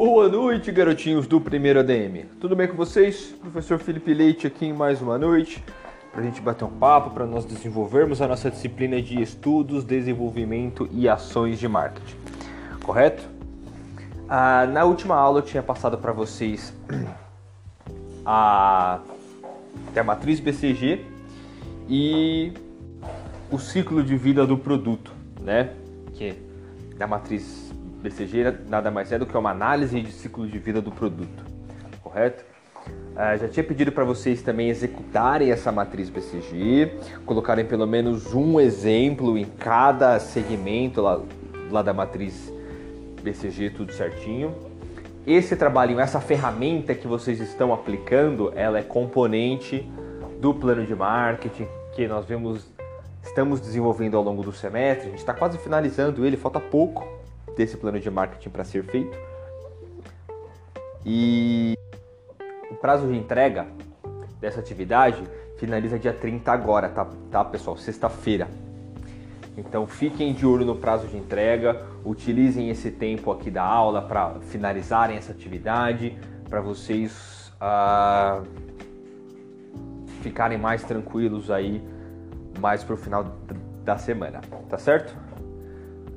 Boa noite, garotinhos do primeiro ADM. Tudo bem com vocês? Professor Felipe Leite aqui em mais uma noite para a gente bater um papo, para nós desenvolvermos a nossa disciplina de estudos, desenvolvimento e ações de marketing. Correto? Ah, na última aula eu tinha passado para vocês a, a matriz BCG e o ciclo de vida do produto, né? Que da matriz BCG nada mais é do que uma análise de ciclo de vida do produto, correto? Uh, já tinha pedido para vocês também executarem essa matriz BCG, colocarem pelo menos um exemplo em cada segmento lá, lá da matriz BCG, tudo certinho. Esse trabalhinho, essa ferramenta que vocês estão aplicando, ela é componente do plano de marketing que nós vemos, estamos desenvolvendo ao longo do semestre. A gente está quase finalizando ele, falta pouco desse plano de marketing para ser feito. E o prazo de entrega dessa atividade finaliza dia 30 agora, tá, tá pessoal? Sexta-feira. Então fiquem de olho no prazo de entrega, utilizem esse tempo aqui da aula para finalizarem essa atividade, para vocês uh, ficarem mais tranquilos aí mais para o final da semana, tá certo?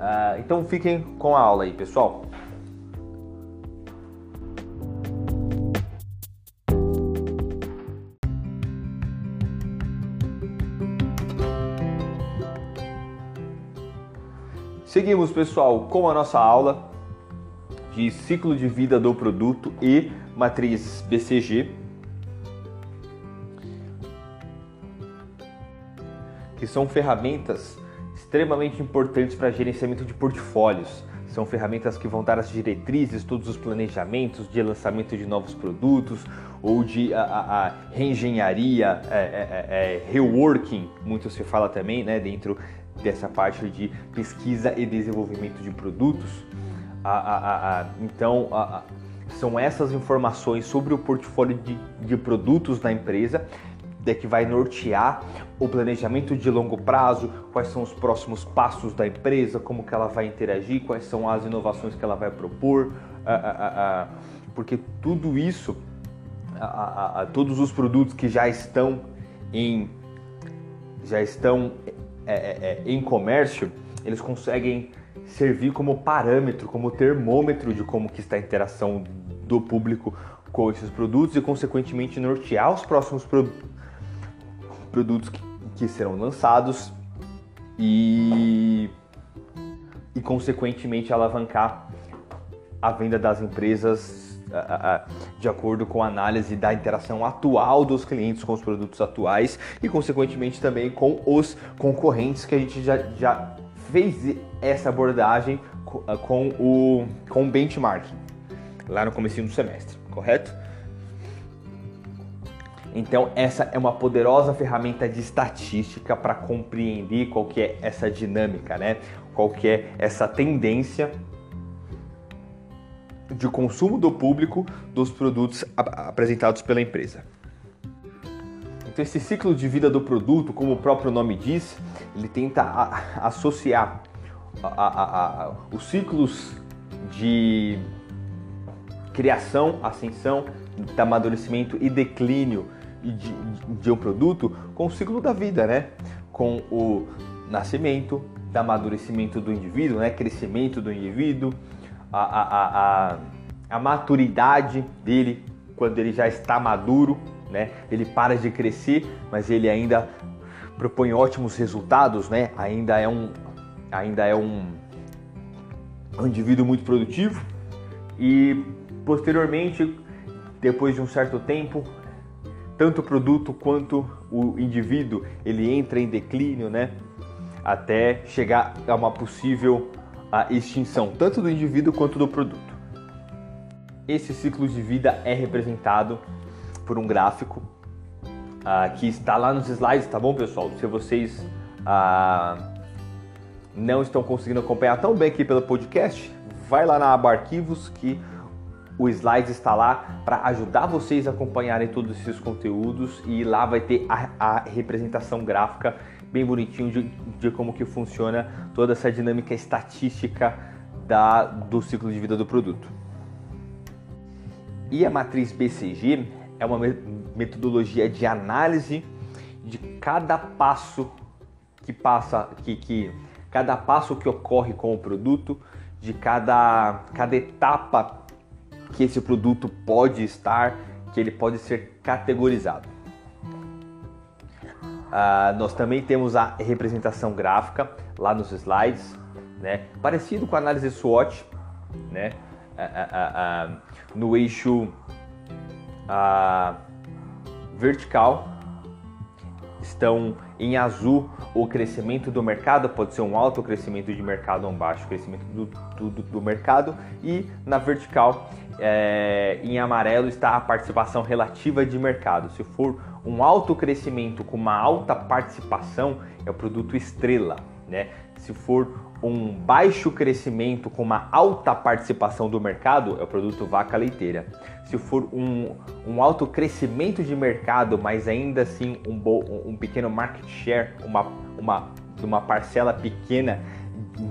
Uh, então fiquem com a aula aí, pessoal. Seguimos, pessoal, com a nossa aula de ciclo de vida do produto e matriz BCG, que são ferramentas extremamente importantes para gerenciamento de portfólios. São ferramentas que vão dar as diretrizes, todos os planejamentos de lançamento de novos produtos ou de a, a, a reengenharia, é, é, é, é, reworking, muito se fala também, né, dentro dessa parte de pesquisa e desenvolvimento de produtos. A, então, são essas informações sobre o portfólio de, de produtos da empresa que vai nortear o planejamento de longo prazo, quais são os próximos passos da empresa, como que ela vai interagir, quais são as inovações que ela vai propor, porque tudo isso, todos os produtos que já estão em já estão é, é, é, em comércio, eles conseguem servir como parâmetro, como termômetro de como que está a interação do público com esses produtos e consequentemente nortear os próximos produtos que, que serão lançados e, e, consequentemente, alavancar a venda das empresas de acordo com a análise da interação atual dos clientes com os produtos atuais e, consequentemente, também com os concorrentes que a gente já, já fez essa abordagem com o, com o benchmarking lá no começo do semestre, correto? Então essa é uma poderosa ferramenta de estatística para compreender qual que é essa dinâmica, né? Qual que é essa tendência de consumo do público dos produtos apresentados pela empresa. Então esse ciclo de vida do produto, como o próprio nome diz, ele tenta associar a, a, a, os ciclos de criação, ascensão, amadurecimento e declínio de, de um produto com o ciclo da vida, né? Com o nascimento, do amadurecimento do indivíduo, né? Crescimento do indivíduo, a, a, a, a maturidade dele quando ele já está maduro, né? Ele para de crescer, mas ele ainda propõe ótimos resultados, né? Ainda é um, ainda é um, um indivíduo muito produtivo e posteriormente, depois de um certo tempo, tanto o produto quanto o indivíduo ele entra em declínio, né? Até chegar a uma possível a extinção, tanto do indivíduo quanto do produto. Esse ciclo de vida é representado por um gráfico uh, que está lá nos slides, tá bom, pessoal? Se vocês uh, não estão conseguindo acompanhar tão bem aqui pelo podcast, vai lá na aba arquivos que o Slides está lá para ajudar vocês a acompanharem todos esses conteúdos e lá vai ter a, a representação gráfica bem bonitinho de, de, como que funciona toda essa dinâmica estatística da, do ciclo de vida do produto. E a matriz BCG é uma metodologia de análise de cada passo que passa, que, que cada passo que ocorre com o produto, de cada, cada etapa que esse produto pode estar, que ele pode ser categorizado. Uh, nós também temos a representação gráfica lá nos slides, né? parecido com a análise SWOT, né? Uh, uh, no eixo vertical estão em azul o crescimento do mercado, pode ser um alto crescimento de mercado ou um baixo crescimento do, do, do mercado, e na vertical é, em amarelo está a participação relativa de mercado. Se for um alto crescimento com uma alta participação, é o produto estrela. Né? Se for um baixo crescimento com uma alta participação do mercado, é o produto vaca leiteira. Se for um, um alto crescimento de mercado, mas ainda assim um, um pequeno market share, uma, uma, uma parcela pequena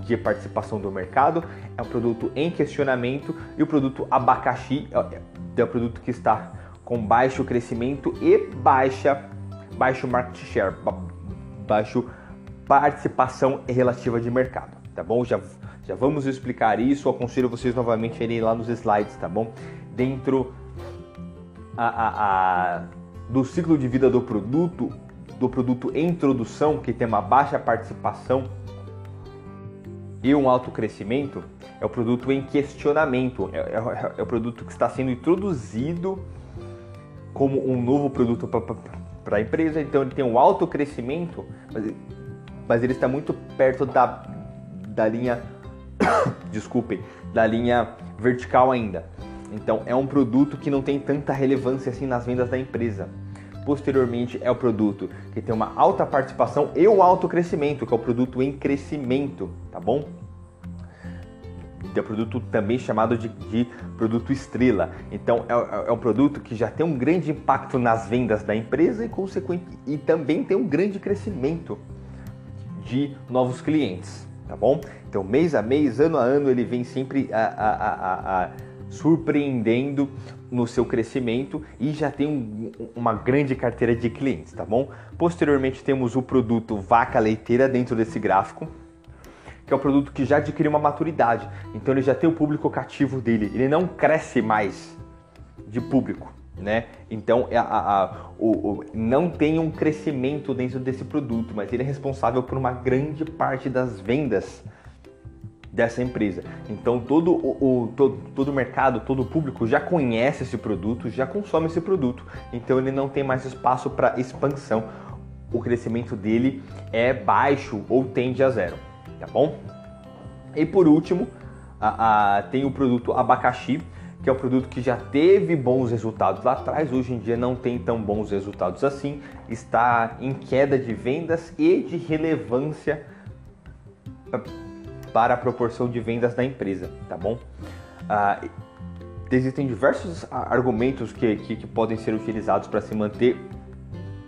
de participação do mercado, é um produto em questionamento e o produto abacaxi é, é o produto que está com baixo crescimento e baixa baixo market share, baixo participação relativa de mercado, tá bom? Já, já vamos explicar isso, aconselho vocês novamente a irem lá nos slides, tá bom? Dentro a, a, a, do ciclo de vida do produto, do produto em introdução, que tem uma baixa participação e um alto crescimento, é o produto em questionamento, é, é, é o produto que está sendo introduzido como um novo produto para a empresa, então ele tem um alto crescimento, mas, mas ele está muito perto da, da linha, desculpem, da linha vertical ainda. Então é um produto que não tem tanta relevância assim nas vendas da empresa. Posteriormente é o produto que tem uma alta participação e um alto crescimento, que é o produto em crescimento, tá bom? é produto também chamado de, de produto estrela. Então é, é, é, um produto que já tem um grande impacto nas vendas da empresa e, consequente, e também tem um grande crescimento de novos clientes, tá bom? Então mês a mês, ano a ano, ele vem sempre a, a, a, surpreendendo no seu crescimento e já tem um, uma grande carteira de clientes, tá bom? Posteriormente temos o produto vaca leiteira dentro desse gráfico, que é um produto que já adquiriu uma maturidade. Então ele já tem o público cativo dele, ele não cresce mais de público, né? Então a, a, a, o, o, não tem um crescimento dentro desse produto, mas ele é responsável por uma grande parte das vendas dessa empresa. Então todo o, o todo, todo mercado, todo o público já conhece esse produto, já consome esse produto. Então ele não tem mais espaço para expansão. O crescimento dele é baixo ou tende a zero tá bom? E por último, tem o produto abacaxi, que é um produto que já teve bons resultados lá atrás, hoje em dia não tem tão bons resultados assim, está em queda de vendas e de relevância para a proporção de vendas da empresa, tá bom? Ah, existem diversos argumentos que, que, que podem ser utilizados para se manter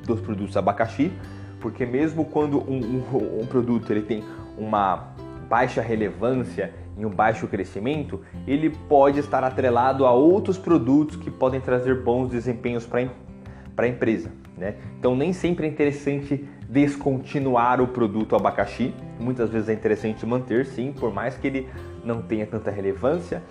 dos produtos abacaxi, porque mesmo quando um, um, um produto ele tem uma baixa relevância e um baixo crescimento, ele pode estar atrelado a outros produtos que podem trazer bons desempenhos para a empresa. Né? Então nem sempre é interessante descontinuar o produto abacaxi, muitas vezes é interessante manter sim, por mais que ele não tenha tanta relevância,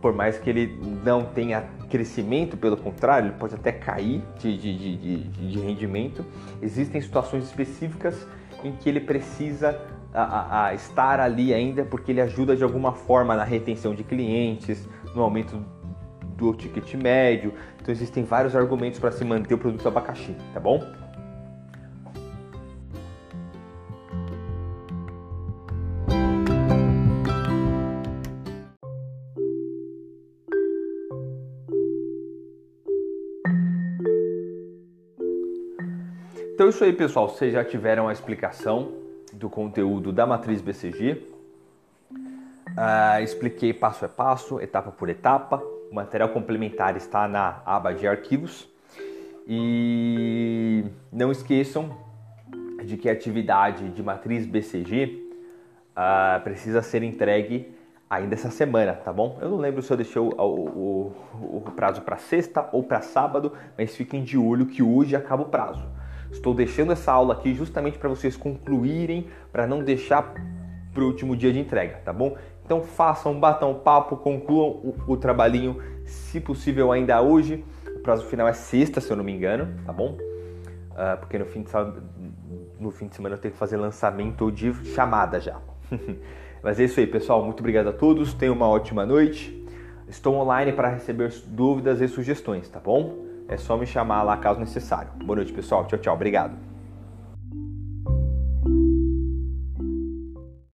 por mais que ele não tenha crescimento, pelo contrário, ele pode até cair de, de, de, de rendimento. Existem situações específicas em que ele precisa a, a, estar ali ainda porque ele ajuda de alguma forma na retenção de clientes, no aumento do ticket médio. Então existem vários argumentos para se manter o produto abacaxi, tá bom? Então é isso aí, pessoal. Vocês já tiveram a explicação do conteúdo da matriz BCG. Uh, expliquei passo a passo, etapa por etapa. O material complementar está na aba de arquivos. E não esqueçam de que a atividade de matriz BCG ah, precisa ser entregue ainda essa semana, tá bom? Eu não lembro se eu deixei o, o, o, o prazo para sexta ou para sábado, mas fiquem de olho que hoje acaba o prazo. Estou deixando essa aula aqui justamente para vocês concluírem, para não deixar para o último dia de entrega, tá bom? Então façam, batam papo, concluam o, o trabalhinho, se possível ainda hoje. O prazo final é sexta, se eu não me engano, tá bom? Uh, porque no fim, de, no fim de semana eu tenho que fazer lançamento de chamada já. Mas é isso aí, pessoal. Muito obrigado a todos. Tenham uma ótima noite. Estou online para receber dúvidas e sugestões, tá bom? É só me chamar lá caso necessário. Boa noite, pessoal. Tchau, tchau. Obrigado.